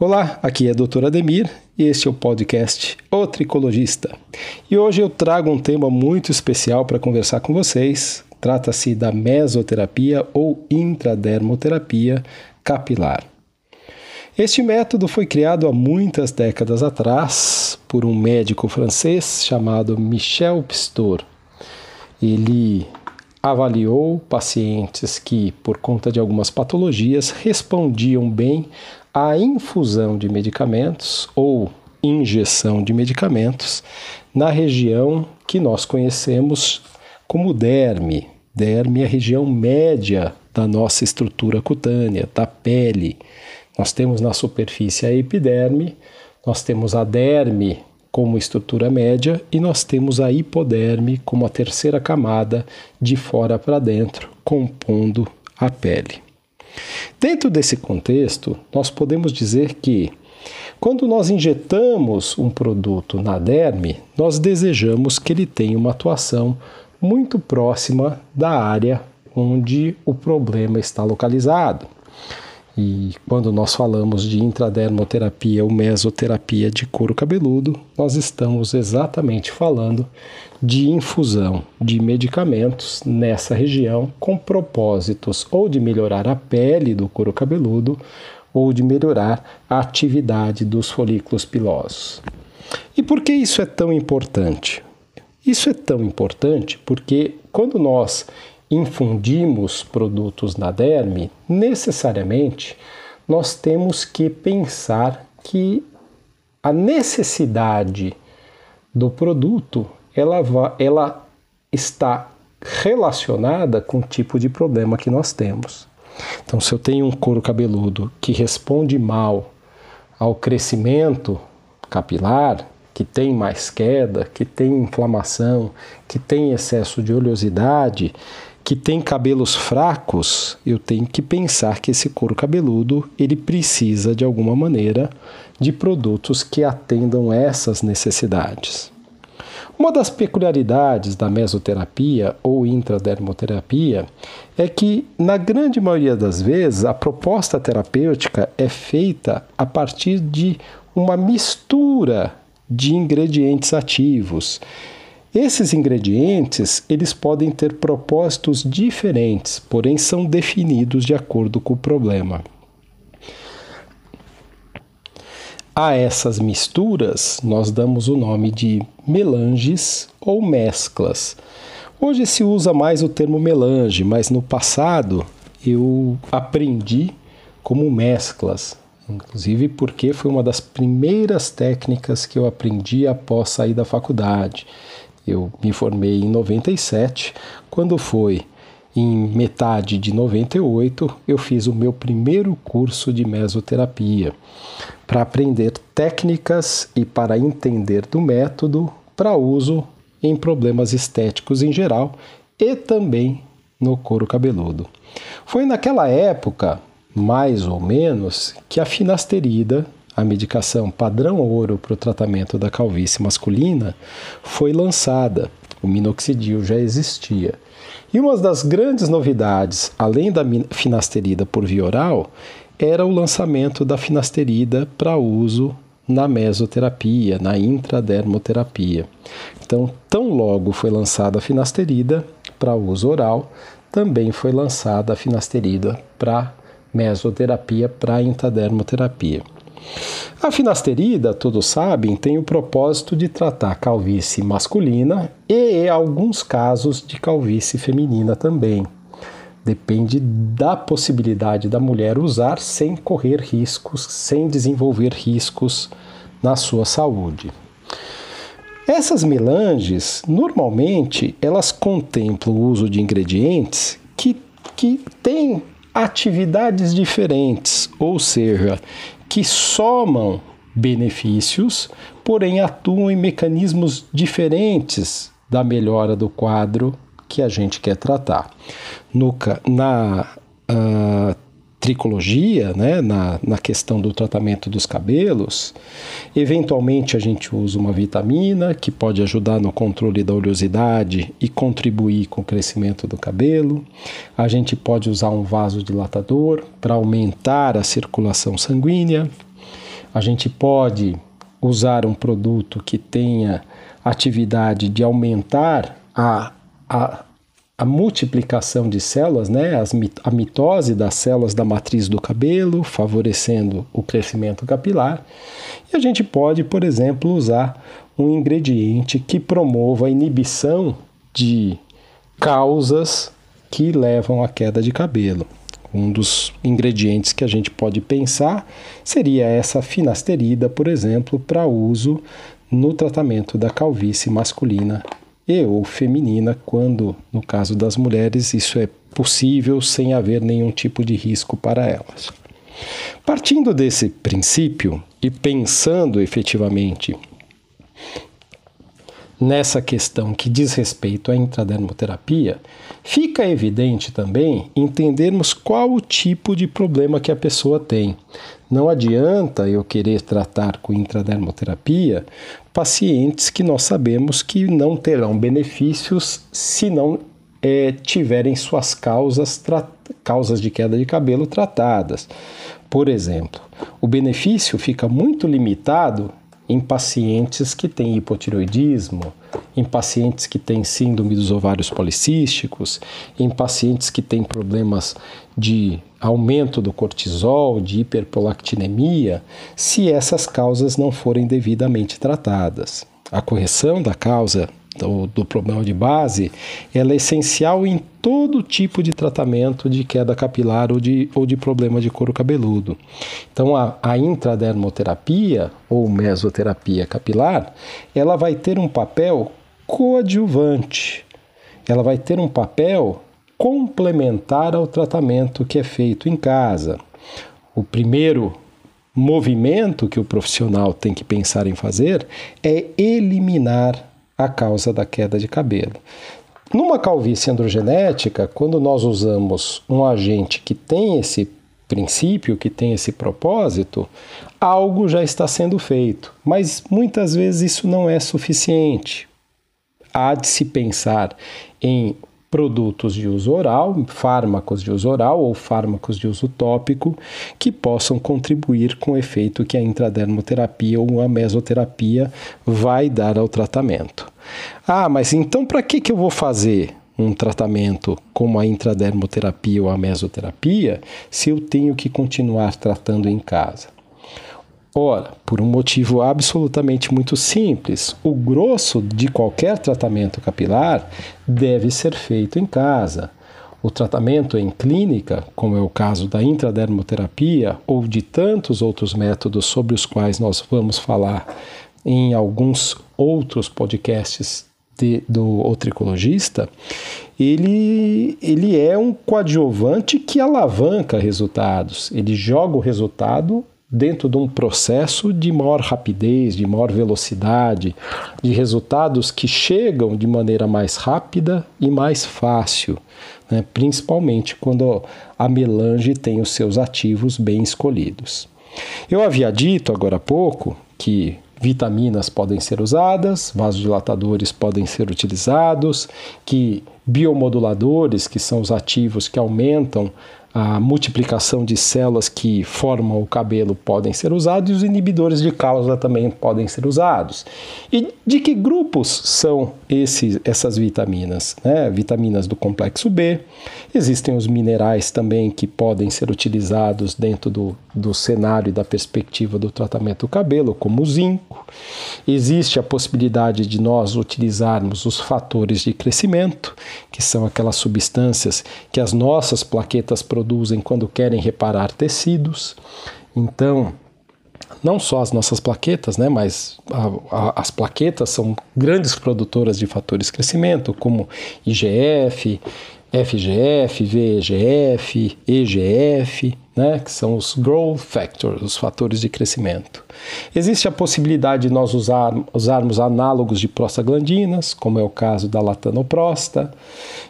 Olá, aqui é a doutora Ademir e este é o podcast O Tricologista. E hoje eu trago um tema muito especial para conversar com vocês. Trata-se da mesoterapia ou intradermoterapia capilar. Este método foi criado há muitas décadas atrás por um médico francês chamado Michel Pistor. Ele avaliou pacientes que, por conta de algumas patologias, respondiam bem à infusão de medicamentos ou injeção de medicamentos na região que nós conhecemos como derme. Derme é a região média da nossa estrutura cutânea, da pele. Nós temos na superfície a epiderme, nós temos a derme como estrutura média e nós temos a hipoderme como a terceira camada de fora para dentro, compondo a pele. Dentro desse contexto, nós podemos dizer que quando nós injetamos um produto na derme, nós desejamos que ele tenha uma atuação muito próxima da área onde o problema está localizado. E quando nós falamos de intradermoterapia ou mesoterapia de couro cabeludo, nós estamos exatamente falando de infusão de medicamentos nessa região com propósitos ou de melhorar a pele do couro cabeludo ou de melhorar a atividade dos folículos pilosos. E por que isso é tão importante? Isso é tão importante porque quando nós infundimos produtos na derme, necessariamente nós temos que pensar que a necessidade do produto ela, ela está relacionada com o tipo de problema que nós temos. Então, se eu tenho um couro cabeludo que responde mal ao crescimento capilar, que tem mais queda, que tem inflamação, que tem excesso de oleosidade, que tem cabelos fracos, eu tenho que pensar que esse couro cabeludo ele precisa de alguma maneira de produtos que atendam essas necessidades. Uma das peculiaridades da mesoterapia ou intradermoterapia é que, na grande maioria das vezes, a proposta terapêutica é feita a partir de uma mistura de ingredientes ativos esses ingredientes, eles podem ter propósitos diferentes, porém são definidos de acordo com o problema. A essas misturas, nós damos o nome de melanges ou mesclas. Hoje se usa mais o termo melange, mas no passado eu aprendi como mesclas, inclusive porque foi uma das primeiras técnicas que eu aprendi após sair da faculdade. Eu me formei em 97, quando foi em metade de 98, eu fiz o meu primeiro curso de mesoterapia para aprender técnicas e para entender do método para uso em problemas estéticos em geral e também no couro cabeludo. Foi naquela época, mais ou menos, que a finasterida a medicação padrão ouro para o tratamento da calvície masculina foi lançada. O minoxidil já existia. E uma das grandes novidades, além da finasterida por via oral, era o lançamento da finasterida para uso na mesoterapia, na intradermoterapia. Então, tão logo foi lançada a finasterida para uso oral, também foi lançada a finasterida para mesoterapia, para intradermoterapia. A finasterida, todos sabem, tem o propósito de tratar calvície masculina e alguns casos de calvície feminina também. Depende da possibilidade da mulher usar sem correr riscos, sem desenvolver riscos na sua saúde. Essas melanges, normalmente, elas contemplam o uso de ingredientes que, que têm atividades diferentes, ou seja, que somam benefícios, porém atuam em mecanismos diferentes da melhora do quadro que a gente quer tratar. No, na uh, tricologia, né, na, na questão do tratamento dos cabelos, eventualmente a gente usa uma vitamina que pode ajudar no controle da oleosidade e contribuir com o crescimento do cabelo. A gente pode usar um vasodilatador para aumentar a circulação sanguínea. A gente pode usar um produto que tenha atividade de aumentar a, a, a multiplicação de células, né, as, a mitose das células da matriz do cabelo, favorecendo o crescimento capilar. E a gente pode, por exemplo, usar um ingrediente que promova a inibição de causas que levam à queda de cabelo. Um dos ingredientes que a gente pode pensar seria essa finasterida, por exemplo, para uso no tratamento da calvície masculina e ou feminina, quando, no caso das mulheres, isso é possível sem haver nenhum tipo de risco para elas. Partindo desse princípio e pensando efetivamente nessa questão que diz respeito à intradermoterapia, fica evidente também entendermos qual o tipo de problema que a pessoa tem. Não adianta eu querer tratar com intradermoterapia pacientes que nós sabemos que não terão benefícios se não é, tiverem suas causas, causas de queda de cabelo tratadas. Por exemplo, o benefício fica muito limitado em pacientes que têm hipotiroidismo, em pacientes que têm síndrome dos ovários policísticos, em pacientes que têm problemas de aumento do cortisol, de hiperprolactinemia, se essas causas não forem devidamente tratadas. A correção da causa do, do, problema de base, ela é essencial em todo tipo de tratamento de queda capilar ou de, ou de problema de couro cabeludo. Então, a, a intradermoterapia ou mesoterapia capilar, ela vai ter um papel coadjuvante, ela vai ter um papel complementar ao tratamento que é feito em casa. O primeiro movimento que o profissional tem que pensar em fazer é eliminar a causa da queda de cabelo. Numa calvície androgenética, quando nós usamos um agente que tem esse princípio, que tem esse propósito, algo já está sendo feito, mas muitas vezes isso não é suficiente. Há de se pensar em produtos de uso oral, fármacos de uso oral ou fármacos de uso tópico que possam contribuir com o efeito que a intradermoterapia ou a mesoterapia vai dar ao tratamento. Ah, mas então para que, que eu vou fazer um tratamento como a intradermoterapia ou a mesoterapia se eu tenho que continuar tratando em casa? Ora, por um motivo absolutamente muito simples, o grosso de qualquer tratamento capilar deve ser feito em casa. O tratamento em clínica, como é o caso da intradermoterapia ou de tantos outros métodos sobre os quais nós vamos falar em alguns outros podcasts de, do otricologista, ele, ele é um coadjuvante que alavanca resultados. Ele joga o resultado dentro de um processo de maior rapidez, de maior velocidade, de resultados que chegam de maneira mais rápida e mais fácil, né? principalmente quando a melange tem os seus ativos bem escolhidos. Eu havia dito agora há pouco que vitaminas podem ser usadas, vasodilatadores podem ser utilizados, que biomoduladores, que são os ativos que aumentam a multiplicação de células que formam o cabelo podem ser usados e os inibidores de causa também podem ser usados. E de que grupos são esses, essas vitaminas? Né? Vitaminas do complexo B, existem os minerais também que podem ser utilizados dentro do, do cenário e da perspectiva do tratamento do cabelo, como o zinco. Existe a possibilidade de nós utilizarmos os fatores de crescimento, que são aquelas substâncias que as nossas plaquetas produzem quando querem reparar tecidos. Então, não só as nossas plaquetas, né, mas a, a, as plaquetas são grandes produtoras de fatores de crescimento, como IGF, FGF, VEGF, EGF, né, que são os growth factors, os fatores de crescimento. Existe a possibilidade de nós usar, usarmos análogos de prostaglandinas, como é o caso da latanoprosta,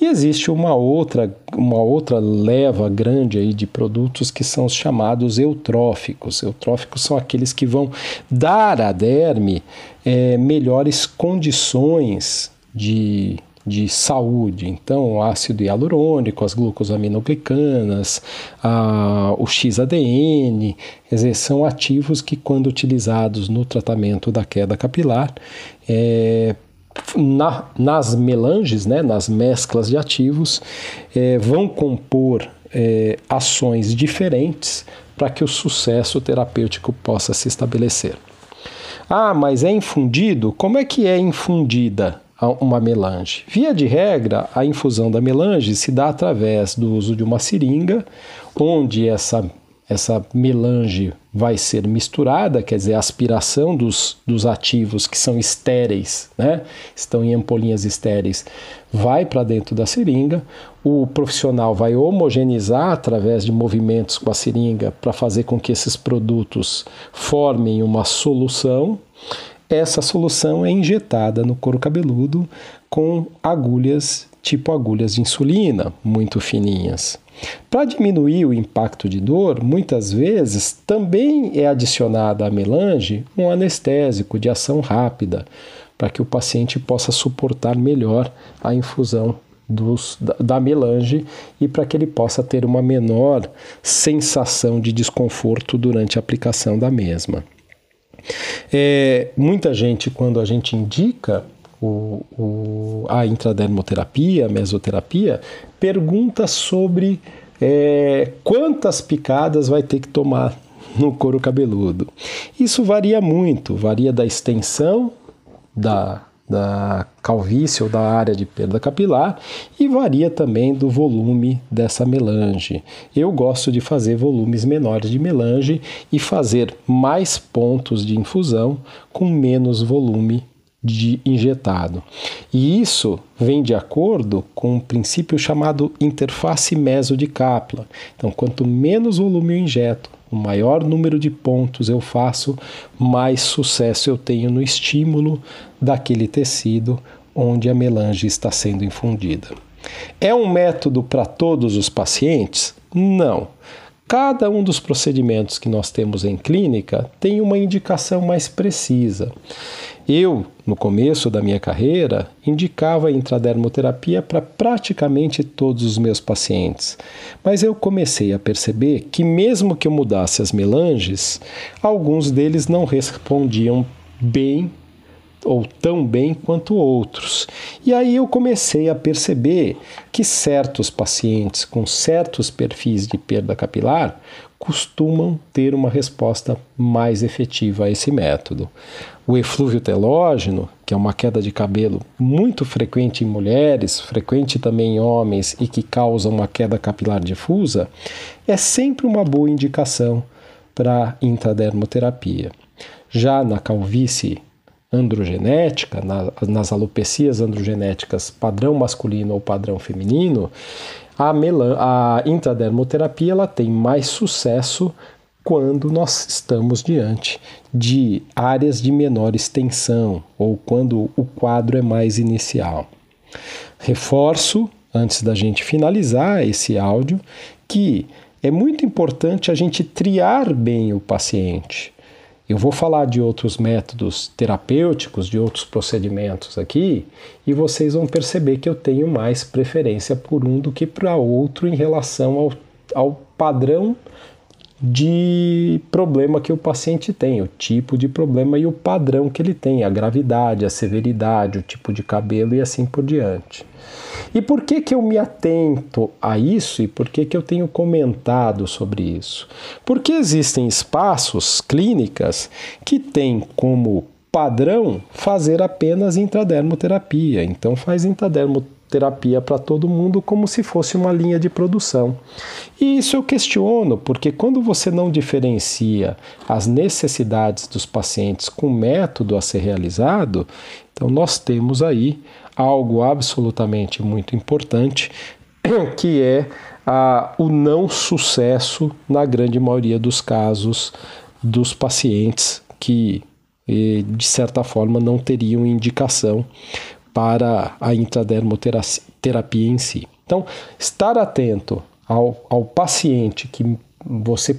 e existe uma outra, uma outra leva grande aí de produtos que são os chamados eutróficos. Eutróficos são aqueles que vão dar à derme é, melhores condições de de saúde. Então, o ácido hialurônico, as glucosaminoglicanas, a, o XADN, dizer, são ativos que, quando utilizados no tratamento da queda capilar, é, na, nas melanges, né, nas mesclas de ativos, é, vão compor é, ações diferentes para que o sucesso terapêutico possa se estabelecer. Ah, mas é infundido? Como é que é infundida uma melange? Via de regra, a infusão da melange se dá através do uso de uma seringa, onde essa essa melange vai ser misturada, quer dizer, a aspiração dos, dos ativos que são estéreis, né? estão em ampolinhas estéreis, vai para dentro da seringa. O profissional vai homogeneizar através de movimentos com a seringa para fazer com que esses produtos formem uma solução. Essa solução é injetada no couro cabeludo com agulhas tipo agulhas de insulina, muito fininhas. Para diminuir o impacto de dor, muitas vezes também é adicionada à melange um anestésico de ação rápida, para que o paciente possa suportar melhor a infusão dos, da, da melange e para que ele possa ter uma menor sensação de desconforto durante a aplicação da mesma. É, muita gente, quando a gente indica o, o, a intradermoterapia, a mesoterapia, pergunta sobre é, quantas picadas vai ter que tomar no couro cabeludo. Isso varia muito, varia da extensão da, da calvície ou da área de perda capilar e varia também do volume dessa melange. Eu gosto de fazer volumes menores de melange e fazer mais pontos de infusão com menos volume de injetado. E isso vem de acordo com um princípio chamado interface meso de Kaplan. Então, quanto menos volume eu injeto, o maior número de pontos eu faço, mais sucesso eu tenho no estímulo daquele tecido onde a melange está sendo infundida. É um método para todos os pacientes? Não. Cada um dos procedimentos que nós temos em clínica tem uma indicação mais precisa. Eu, no começo da minha carreira, indicava a intradermoterapia para praticamente todos os meus pacientes, mas eu comecei a perceber que, mesmo que eu mudasse as melanges, alguns deles não respondiam bem ou tão bem quanto outros. E aí eu comecei a perceber que certos pacientes com certos perfis de perda capilar costumam ter uma resposta mais efetiva a esse método. O eflúvio telógeno, que é uma queda de cabelo muito frequente em mulheres, frequente também em homens e que causa uma queda capilar difusa, é sempre uma boa indicação para intradermoterapia. Já na calvície androgenética, na, nas alopecias androgenéticas padrão masculino ou padrão feminino, a, melan a intradermoterapia ela tem mais sucesso quando nós estamos diante de áreas de menor extensão ou quando o quadro é mais inicial. Reforço, antes da gente finalizar esse áudio, que é muito importante a gente triar bem o paciente. Eu vou falar de outros métodos terapêuticos, de outros procedimentos aqui, e vocês vão perceber que eu tenho mais preferência por um do que para outro em relação ao, ao padrão de problema que o paciente tem, o tipo de problema e o padrão que ele tem, a gravidade, a severidade, o tipo de cabelo e assim por diante. E por que, que eu me atento a isso e por que, que eu tenho comentado sobre isso? Porque existem espaços, clínicas, que têm como padrão fazer apenas intradermoterapia. Então faz intradermoterapia terapia para todo mundo como se fosse uma linha de produção. E isso eu questiono, porque quando você não diferencia as necessidades dos pacientes com o método a ser realizado, então nós temos aí algo absolutamente muito importante, que é a, o não sucesso, na grande maioria dos casos, dos pacientes que, eh, de certa forma, não teriam indicação para a intradermoterapia em si. Então, estar atento ao, ao paciente que você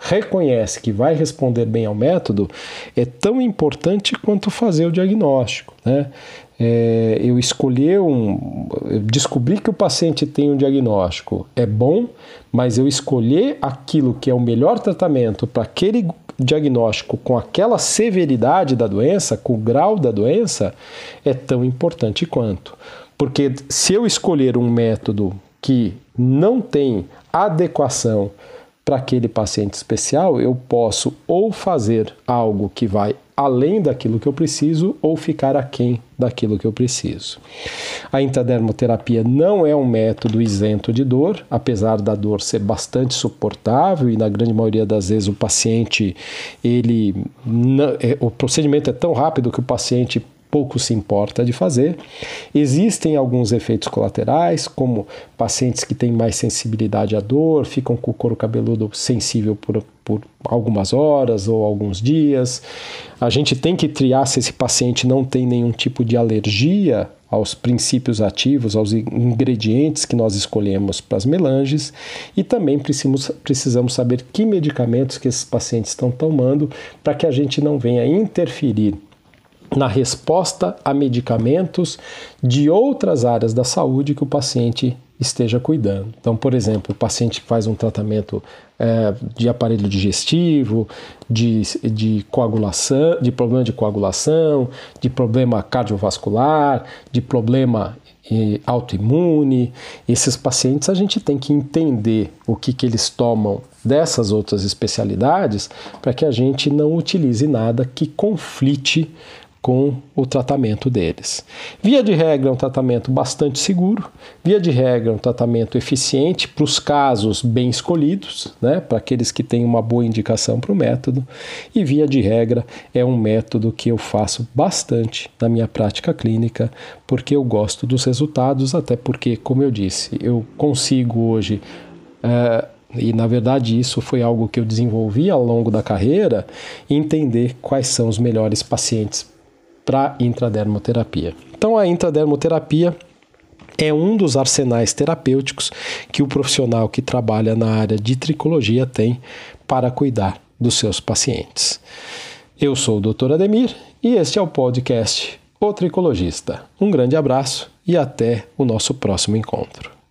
reconhece que vai responder bem ao método é tão importante quanto fazer o diagnóstico. Né? é, eu escolher um. Descobrir que o paciente tem um diagnóstico é bom, mas eu escolher aquilo que é o melhor tratamento para aquele diagnóstico com aquela severidade da doença, com o grau da doença, é tão importante quanto. Porque se eu escolher um método que não tem adequação para aquele paciente especial, eu posso ou fazer algo que vai além daquilo que eu preciso ou ficar aquém daquilo que eu preciso. A intradermoterapia não é um método isento de dor, apesar da dor ser bastante suportável e na grande maioria das vezes o paciente ele é, o procedimento é tão rápido que o paciente pouco se importa de fazer. Existem alguns efeitos colaterais, como pacientes que têm mais sensibilidade à dor, ficam com o couro cabeludo sensível por, por algumas horas ou alguns dias. A gente tem que triar se esse paciente não tem nenhum tipo de alergia aos princípios ativos, aos ingredientes que nós escolhemos para as melanges e também precisamos, precisamos saber que medicamentos que esses pacientes estão tomando para que a gente não venha interferir na resposta a medicamentos de outras áreas da saúde que o paciente esteja cuidando. Então, por exemplo, o paciente faz um tratamento é, de aparelho digestivo, de, de coagulação, de problema de coagulação, de problema cardiovascular, de problema autoimune, esses pacientes a gente tem que entender o que, que eles tomam dessas outras especialidades para que a gente não utilize nada que conflite com o tratamento deles. Via de regra, é um tratamento bastante seguro, via de regra, é um tratamento eficiente para os casos bem escolhidos, né, para aqueles que têm uma boa indicação para o método, e via de regra, é um método que eu faço bastante na minha prática clínica, porque eu gosto dos resultados, até porque, como eu disse, eu consigo hoje. Uh, e na verdade isso foi algo que eu desenvolvi ao longo da carreira, entender quais são os melhores pacientes para intradermoterapia. Então a intradermoterapia é um dos arsenais terapêuticos que o profissional que trabalha na área de tricologia tem para cuidar dos seus pacientes. Eu sou o Dr. Ademir e este é o podcast O Tricologista. Um grande abraço e até o nosso próximo encontro.